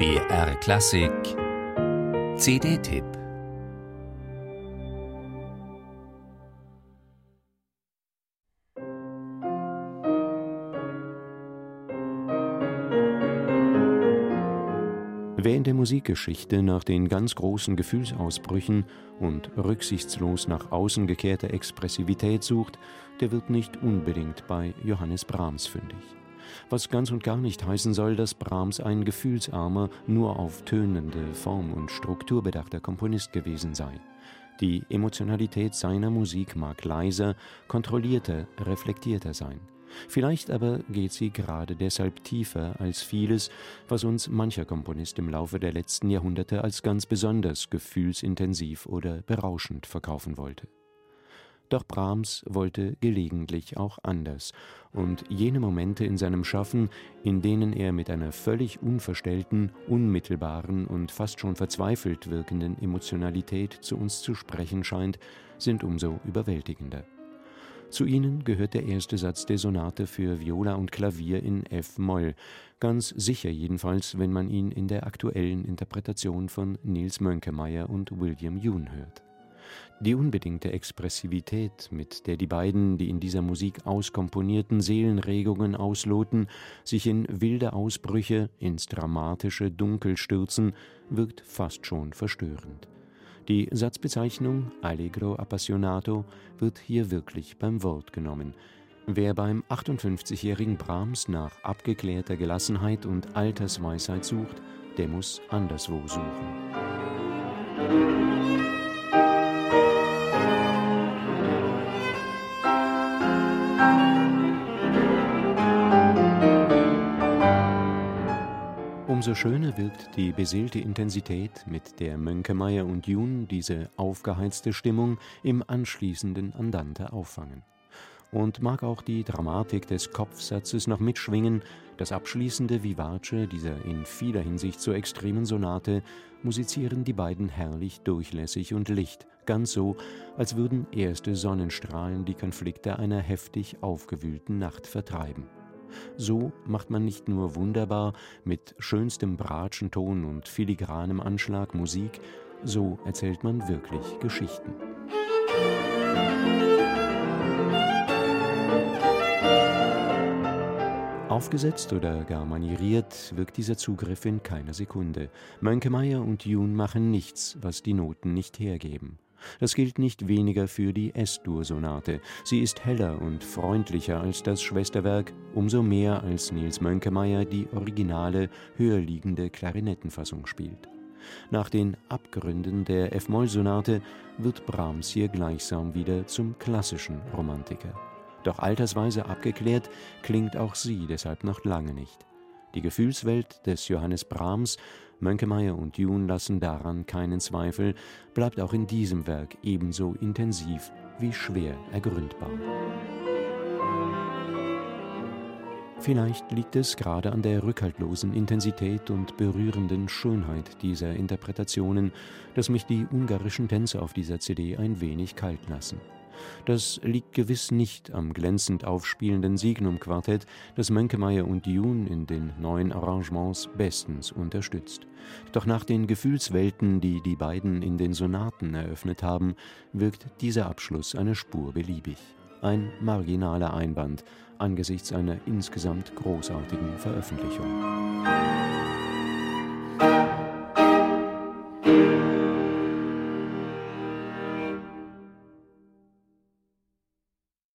BR Klassik. CD-Tipp Wer in der Musikgeschichte nach den ganz großen Gefühlsausbrüchen und rücksichtslos nach außen gekehrter Expressivität sucht, der wird nicht unbedingt bei Johannes Brahms fündig was ganz und gar nicht heißen soll, dass Brahms ein gefühlsarmer, nur auf tönende Form und Struktur bedachter Komponist gewesen sei. Die Emotionalität seiner Musik mag leiser, kontrollierter, reflektierter sein. Vielleicht aber geht sie gerade deshalb tiefer als vieles, was uns mancher Komponist im Laufe der letzten Jahrhunderte als ganz besonders gefühlsintensiv oder berauschend verkaufen wollte. Doch Brahms wollte gelegentlich auch anders, und jene Momente in seinem Schaffen, in denen er mit einer völlig unverstellten, unmittelbaren und fast schon verzweifelt wirkenden Emotionalität zu uns zu sprechen scheint, sind umso überwältigender. Zu ihnen gehört der erste Satz der Sonate für Viola und Klavier in F-Moll, ganz sicher jedenfalls, wenn man ihn in der aktuellen Interpretation von Nils Mönkemeyer und William Yoon hört. Die unbedingte Expressivität, mit der die beiden die in dieser Musik auskomponierten Seelenregungen ausloten, sich in wilde Ausbrüche, ins dramatische Dunkel stürzen, wirkt fast schon verstörend. Die Satzbezeichnung Allegro appassionato wird hier wirklich beim Wort genommen. Wer beim 58-jährigen Brahms nach abgeklärter Gelassenheit und Altersweisheit sucht, der muss anderswo suchen. Umso schöner wirkt die beseelte Intensität, mit der Mönkemeyer und Jun diese aufgeheizte Stimmung im anschließenden Andante auffangen. Und mag auch die Dramatik des Kopfsatzes noch mitschwingen, das abschließende Vivace dieser in vieler Hinsicht so extremen Sonate musizieren die beiden herrlich durchlässig und licht, ganz so, als würden erste Sonnenstrahlen die Konflikte einer heftig aufgewühlten Nacht vertreiben. So macht man nicht nur wunderbar mit schönstem Bratschenton und filigranem Anschlag Musik, so erzählt man wirklich Geschichten. Aufgesetzt oder gar manieriert wirkt dieser Zugriff in keiner Sekunde. Mönkemeyer und Jun machen nichts, was die Noten nicht hergeben. Das gilt nicht weniger für die S-Dur-Sonate. Sie ist heller und freundlicher als das Schwesterwerk, umso mehr als Niels Mönkemeyer die originale, höher liegende Klarinettenfassung spielt. Nach den Abgründen der F-Moll-Sonate wird Brahms hier gleichsam wieder zum klassischen Romantiker. Doch altersweise abgeklärt klingt auch sie deshalb noch lange nicht. Die Gefühlswelt des Johannes Brahms, Mönkemeyer und Jun lassen daran keinen Zweifel, bleibt auch in diesem Werk ebenso intensiv wie schwer ergründbar. Vielleicht liegt es gerade an der rückhaltlosen Intensität und berührenden Schönheit dieser Interpretationen, dass mich die ungarischen Tänze auf dieser CD ein wenig kalt lassen. Das liegt gewiss nicht am glänzend aufspielenden Signum-Quartett, das Mönkemeyer und Dune in den neuen Arrangements bestens unterstützt. Doch nach den Gefühlswelten, die die beiden in den Sonaten eröffnet haben, wirkt dieser Abschluss eine Spur beliebig. Ein marginaler Einband angesichts einer insgesamt großartigen Veröffentlichung.